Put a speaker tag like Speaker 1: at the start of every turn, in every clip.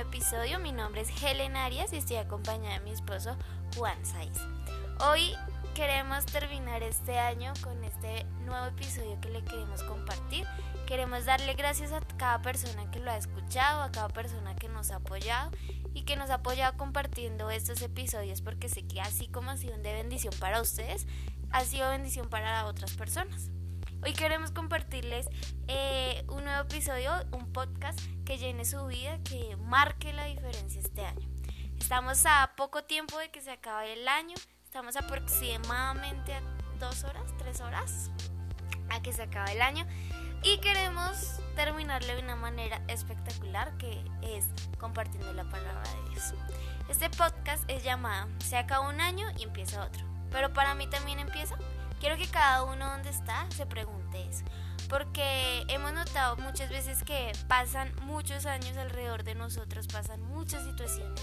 Speaker 1: episodio. Mi nombre es Helen Arias y estoy acompañada de mi esposo Juan Saiz. Hoy queremos terminar este año con este nuevo episodio que le queremos compartir. Queremos darle gracias a cada persona que lo ha escuchado, a cada persona que nos ha apoyado y que nos ha apoyado compartiendo estos episodios porque sé que así como ha sido de bendición para ustedes, ha sido bendición para otras personas. Hoy queremos compartirles eh, un nuevo episodio, un podcast que llene su vida, que marque la diferencia este año. Estamos a poco tiempo de que se acabe el año, estamos aproximadamente a dos horas, tres horas a que se acabe el año y queremos terminarle de una manera espectacular que es compartiendo la palabra de Dios. Este podcast es llamado Se acaba un año y empieza otro, pero para mí también empieza Quiero que cada uno donde está se pregunte eso, porque hemos notado muchas veces que pasan muchos años alrededor de nosotros, pasan muchas situaciones,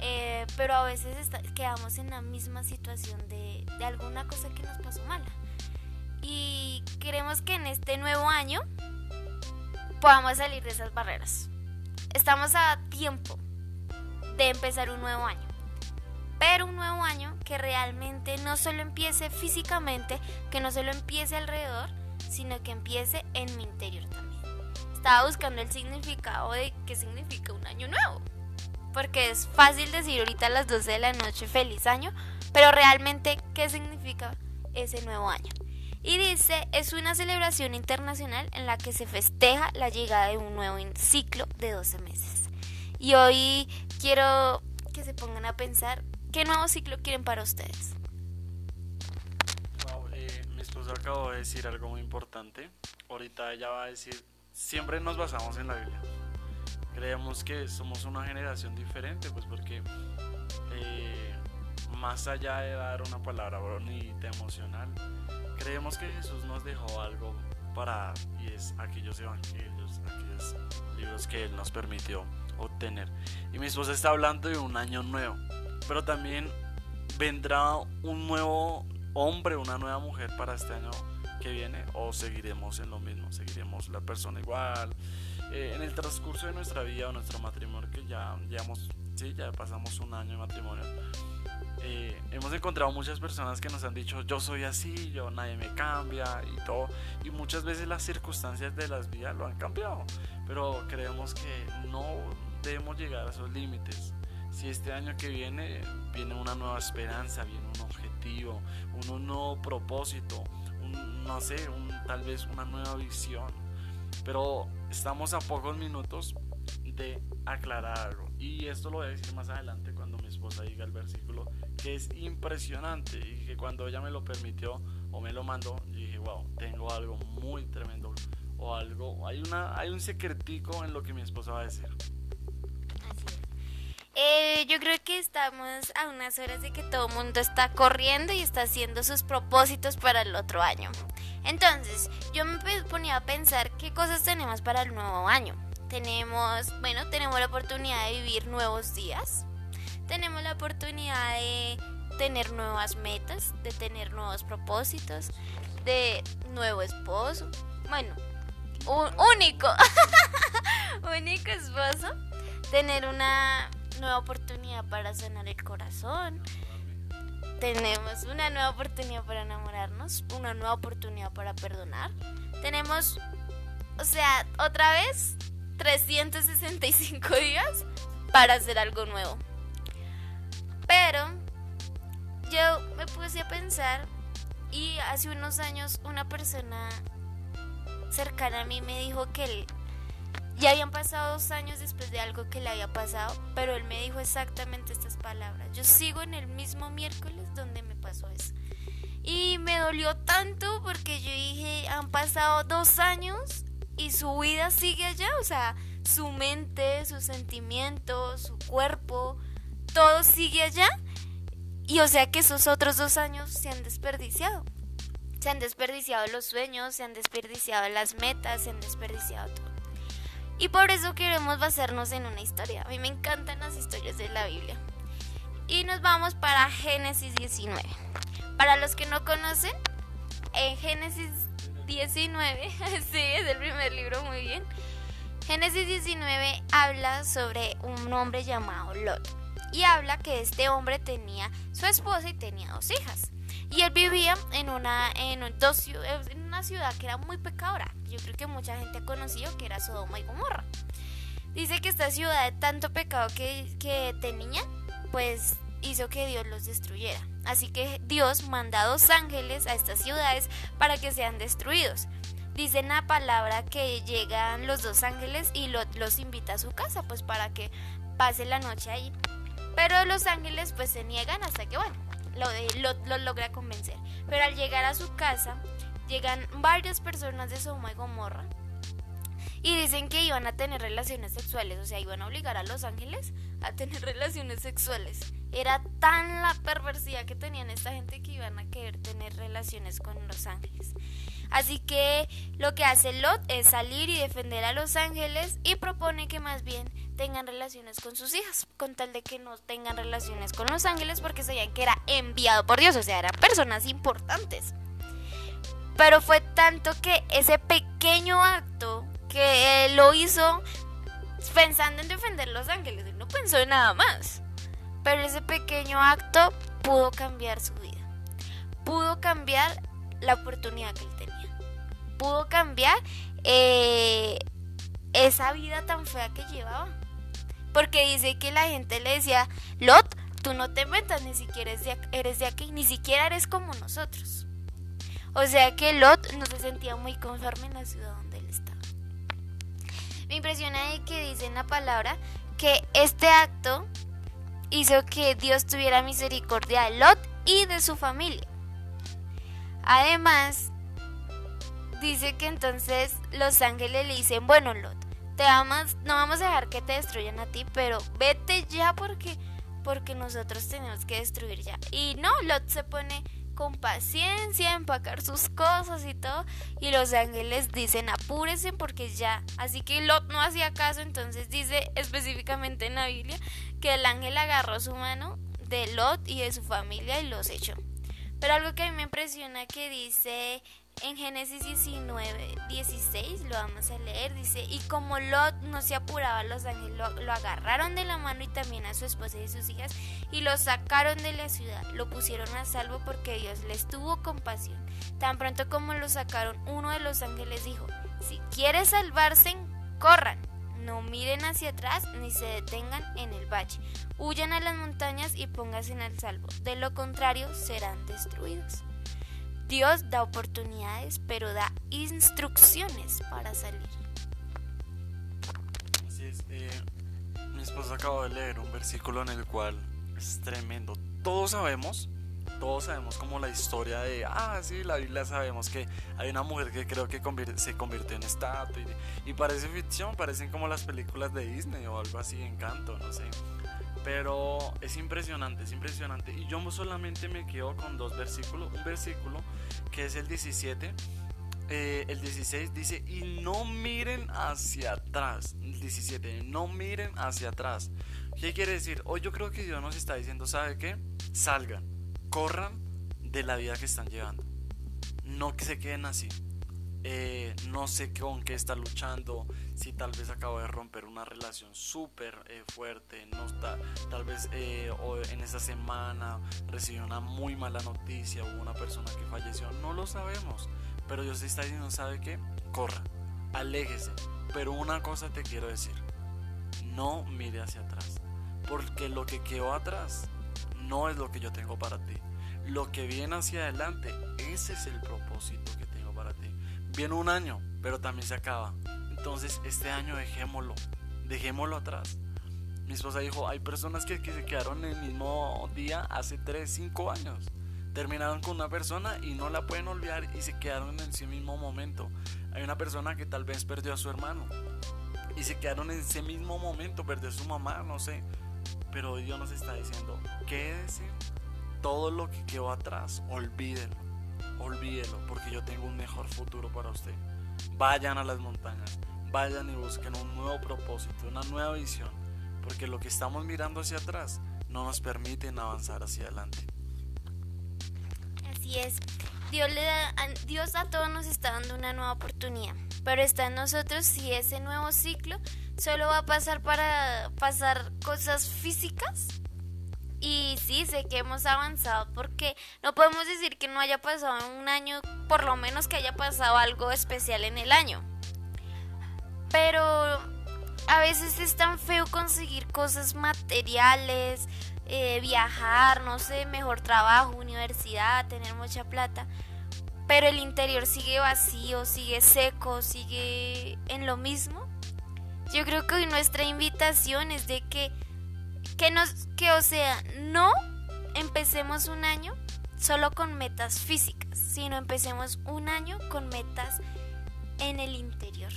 Speaker 1: eh, pero a veces quedamos en la misma situación de, de alguna cosa que nos pasó mala. Y queremos que en este nuevo año podamos salir de esas barreras. Estamos a tiempo de empezar un nuevo año pero un nuevo año que realmente no solo empiece físicamente, que no solo empiece alrededor, sino que empiece en mi interior también. Estaba buscando el significado de qué significa un año nuevo, porque es fácil decir ahorita a las 12 de la noche feliz año, pero realmente qué significa ese nuevo año. Y dice, es una celebración internacional en la que se festeja la llegada de un nuevo ciclo de 12 meses. Y hoy quiero que se pongan a pensar ¿Qué nuevo ciclo quieren para ustedes?
Speaker 2: Mi esposa acabó de decir algo muy importante. Ahorita ella va a decir, siempre nos basamos en la Biblia. Creemos que somos una generación diferente, pues porque eh, más allá de dar una palabra bonita, emocional, creemos que Jesús nos dejó algo para, y es aquellos evangelios, aquellos libros que Él nos permitió obtener. Y mi esposa está hablando de un año nuevo pero también vendrá un nuevo hombre, una nueva mujer para este año que viene o seguiremos en lo mismo, seguiremos la persona igual. Eh, en el transcurso de nuestra vida o nuestro matrimonio, que ya sí, ya pasamos un año de matrimonio, eh, hemos encontrado muchas personas que nos han dicho yo soy así, yo nadie me cambia y todo. Y muchas veces las circunstancias de las vidas lo han cambiado, pero creemos que no debemos llegar a esos límites si este año que viene viene una nueva esperanza, viene un objetivo, un, nuevo propósito, no sé, tal vez una nueva visión. Pero estamos a pocos minutos de aclarar algo. Y esto lo voy a decir más adelante cuando mi esposa diga el versículo, que es impresionante y que cuando ella me lo permitió o me lo mandó, dije, wow, tengo algo muy tremendo o algo, hay, una, hay un secretico en lo que mi esposa va a decir.
Speaker 1: Eh, yo creo que estamos a unas horas de que todo el mundo está corriendo y está haciendo sus propósitos para el otro año. Entonces, yo me ponía a pensar qué cosas tenemos para el nuevo año. Tenemos, bueno, tenemos la oportunidad de vivir nuevos días. Tenemos la oportunidad de tener nuevas metas, de tener nuevos propósitos, de nuevo esposo. Bueno, único, único esposo. Tener una nueva oportunidad para sanar el corazón. Tenemos una nueva oportunidad para enamorarnos, una nueva oportunidad para perdonar. Tenemos, o sea, otra vez 365 días para hacer algo nuevo. Pero yo me puse a pensar y hace unos años una persona cercana a mí me dijo que él ya habían pasado dos años después de algo que le había pasado, pero él me dijo exactamente estas palabras. Yo sigo en el mismo miércoles donde me pasó eso. Y me dolió tanto porque yo dije, han pasado dos años y su vida sigue allá, o sea, su mente, sus sentimientos, su cuerpo, todo sigue allá. Y o sea que esos otros dos años se han desperdiciado. Se han desperdiciado los sueños, se han desperdiciado las metas, se han desperdiciado todo. Y por eso queremos basarnos en una historia. A mí me encantan las historias de la Biblia. Y nos vamos para Génesis 19. Para los que no conocen, en Génesis 19, sí, es el primer libro, muy bien. Génesis 19 habla sobre un hombre llamado Lot y habla que este hombre tenía su esposa y tenía dos hijas. Y él vivía en una, en, dos, en una ciudad que era muy pecadora. Yo creo que mucha gente ha conocido que era Sodoma y Gomorra. Dice que esta ciudad de tanto pecado que, que tenía, pues hizo que Dios los destruyera. Así que Dios manda a dos ángeles a estas ciudades para que sean destruidos. Dice en la palabra que llegan los dos ángeles y los invita a su casa, pues para que pase la noche ahí. Pero los ángeles pues se niegan hasta que, bueno, lo, lo, logra convencer. Pero al llegar a su casa, llegan varias personas de Sodoma y Gomorra y dicen que iban a tener relaciones sexuales, o sea, iban a obligar a los ángeles a tener relaciones sexuales. Era tan la perversidad que tenían esta gente que iban a querer tener relaciones con los ángeles. Así que lo que hace Lot es salir y defender a los ángeles y propone que más bien tengan relaciones con sus hijas, con tal de que no tengan relaciones con los ángeles porque sabían que era enviado por Dios, o sea, eran personas importantes. Pero fue tanto que ese pequeño acto que lo hizo pensando en defender los ángeles, él no pensó en nada más. Pero ese pequeño acto pudo cambiar su vida, pudo cambiar la oportunidad que él tenía, pudo cambiar eh, esa vida tan fea que llevaba. Porque dice que la gente le decía, Lot, tú no te metas, ni siquiera eres de, aquí, ni siquiera eres como nosotros. O sea que Lot no se sentía muy conforme en la ciudad donde él estaba. Me impresiona que dice en la palabra que este acto hizo que Dios tuviera misericordia de Lot y de su familia. Además, dice que entonces los ángeles le dicen, bueno Lot, no vamos a dejar que te destruyan a ti, pero vete ya porque, porque nosotros tenemos que destruir ya. Y no, Lot se pone con paciencia empacar sus cosas y todo. Y los ángeles dicen apúrese porque ya. Así que Lot no hacía caso, entonces dice específicamente en la Biblia que el ángel agarró su mano de Lot y de su familia y los echó. Pero algo que a mí me impresiona que dice en Génesis 19, 16, lo vamos a leer, dice, y como Lot no se apuraba, los ángeles lo, agarraron de la mano y también a su esposa y sus hijas y lo sacaron de la ciudad, lo pusieron a salvo porque Dios les tuvo compasión. Tan pronto como lo sacaron, uno de los ángeles dijo, si quiere salvarse, corran. No miren hacia atrás ni se detengan en el valle. Huyan a las montañas y pónganse al salvo. De lo contrario, serán destruidos. Dios da oportunidades, pero da instrucciones para salir.
Speaker 2: Así es. Eh, mi esposa acaba de leer un versículo en el cual es tremendo. Todos sabemos, todos sabemos como la historia de, ah, sí, la Biblia sabemos que hay una mujer que creo que se convirtió en estatua y, y parece ficción, parecen como las películas de Disney o algo así, encanto, no sé. Pero es impresionante, es impresionante. Y yo solamente me quedo con dos versículos. Un versículo que es el 17. Eh, el 16 dice, y no miren hacia atrás. El 17, no miren hacia atrás. ¿Qué quiere decir? Hoy yo creo que Dios nos está diciendo, ¿sabe qué? Salgan, corran de la vida que están llevando. No que se queden así. Eh, no sé con qué está luchando, si tal vez acabo de romper una relación súper eh, fuerte, no está, tal vez eh, en esa semana recibió una muy mala noticia, hubo una persona que falleció, no lo sabemos, pero Dios está diciendo, ¿sabe qué? Corra, aléjese, pero una cosa te quiero decir, no mire hacia atrás, porque lo que quedó atrás no es lo que yo tengo para ti, lo que viene hacia adelante, ese es el propósito que Viene un año, pero también se acaba. Entonces, este año dejémoslo, dejémoslo atrás. Mi esposa dijo, hay personas que, se quedaron el mismo día hace 3, 5 años. Terminaron con una persona y no la pueden olvidar y se quedaron en ese mismo momento. Hay una persona que tal vez perdió a su hermano y se quedaron en ese mismo momento, perdió a su mamá, no sé. Pero Dios nos está diciendo, quédese todo lo que quedó atrás, olvídelo olvídelo porque yo tengo un mejor futuro para usted. Vayan a las montañas, vayan y busquen un nuevo propósito, una nueva visión, porque lo que estamos mirando hacia atrás no nos permite avanzar hacia adelante.
Speaker 1: Así es. Dios, Dios a todos nos está dando una nueva oportunidad. pero está en nosotros si ese nuevo ciclo solo va a pasar para pasar cosas físicas. Y sí, sé que hemos avanzado porque no podemos decir que no haya pasado un año, por lo menos que haya pasado algo especial en el año. Pero a veces es tan feo conseguir cosas materiales, eh, viajar, no sé, mejor trabajo, universidad, tener mucha plata. Pero el interior sigue vacío, sigue seco, sigue en lo mismo. Yo creo que hoy nuestra invitación es de que, que nos, que o sea, no empecemos un año solo con metas físicas, sino empecemos un año con metas en el interior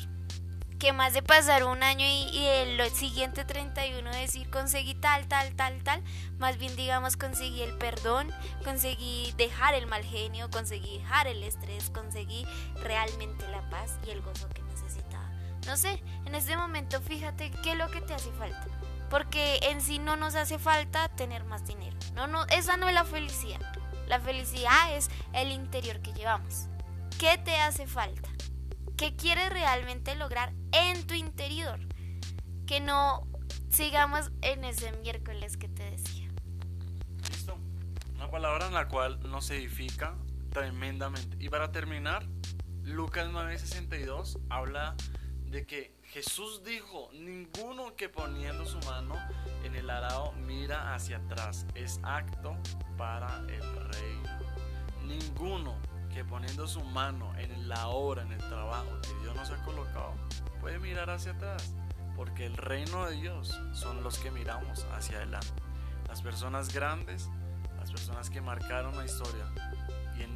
Speaker 1: que más de pasar un año y, el siguiente 31 decir conseguí tal, tal, tal, tal, más bien digamos conseguí el perdón, conseguí dejar el mal genio, conseguí dejar el estrés, conseguí realmente la paz y el gozo que necesitaba. No sé, en este momento fíjate qué es lo que te hace falta. Porque en sí no nos hace falta tener más dinero. No, no, esa no es la felicidad. La felicidad es el interior que llevamos. ¿Qué te hace falta? ¿Qué quieres realmente lograr en tu interior? Que no sigamos en ese miércoles que te decía.
Speaker 2: Listo. Una palabra en la cual nos edifica tremendamente. Y para terminar, Lucas 9:62 habla de que Jesús dijo, ninguno que poniendo su mano en el arado mira hacia atrás, es acto para el reino. Ninguno que poniendo su mano en la obra, en el trabajo que Dios nos ha colocado, puede mirar hacia atrás, porque el reino de Dios son los que miramos hacia adelante. Las personas grandes, las personas que marcaron la historia,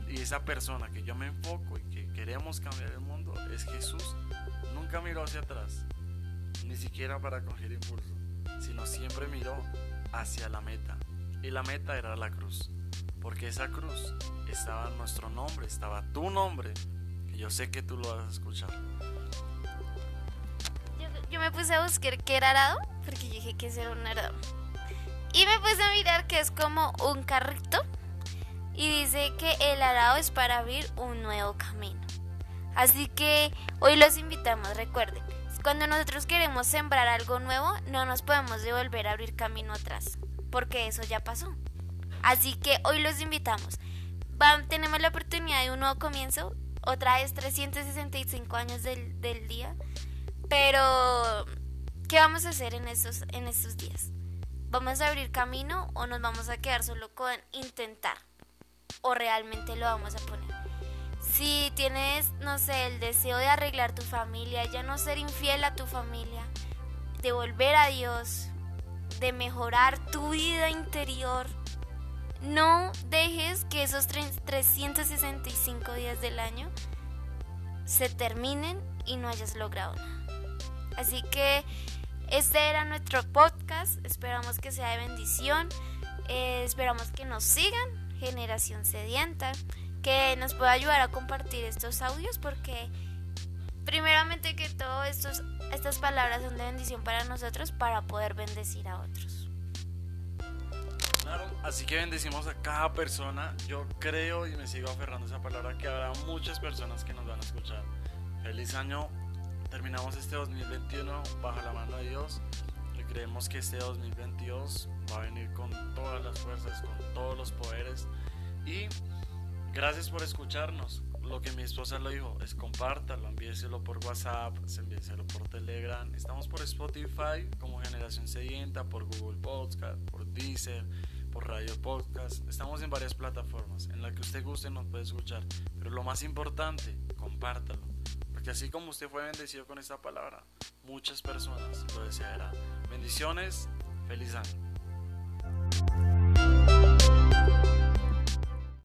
Speaker 2: y, esa persona que yo me enfoco y que queremos cambiar el mundo es Jesús. Nunca miró hacia atrás, ni siquiera para coger impulso, sino siempre miró hacia la meta. Y la meta era la cruz. Porque esa cruz estaba nuestro nombre, estaba tu nombre, que yo sé que tú lo vas a escuchar.
Speaker 1: Yo, me puse a buscar qué era arado, porque dije que era un arado. Y me puse a mirar que es como un carrito. Y dice que el arado es para abrir un nuevo camino. Así que hoy los invitamos, recuerden, cuando nosotros queremos sembrar algo nuevo, no nos podemos devolver a abrir camino atrás, porque eso ya pasó. Así que hoy los invitamos. tenemos la oportunidad de un nuevo comienzo. Otra vez 365 años del, día. Pero, ¿qué vamos a hacer en estos, en estos días? ¿Vamos a abrir camino o nos vamos a quedar solo con intentar? ¿O realmente lo vamos a poner? Si tienes, no sé, el deseo de arreglar tu familia, ya no ser infiel a tu familia, de volver a Dios, de mejorar tu vida interior, no dejes que esos 365 días del año se terminen y no hayas logrado nada. Así que este era nuestro podcast. Esperamos que sea de bendición. Eh, esperamos que nos sigan, Generación Sedienta, que nos pueda ayudar a compartir estos audios porque primeramente que todo estos, estas palabras son de bendición para nosotros para poder bendecir a otros.
Speaker 2: Así que bendecimos a cada persona. Yo creo y me sigo aferrando a esa palabra que habrá muchas personas que nos van a escuchar. Feliz año. Terminamos este 2021 bajo la mano de Dios. Y creemos que este 2022 va a venir con todas las fuerzas, con todos los poderes. Y gracias por escucharnos. Lo que mi esposa lo dijo es compártalo, envíeselo por WhatsApp, envíeselo por Telegram. Estamos por Spotify como Generación Sedienta, por Google Podcast, por Deezer Radio Podcast. Estamos en varias plataformas en las que usted guste nos puede escuchar. Pero lo más importante, compártalo. Porque así como usted fue bendecido con esta palabra, muchas personas lo desearán. Bendiciones, feliz año.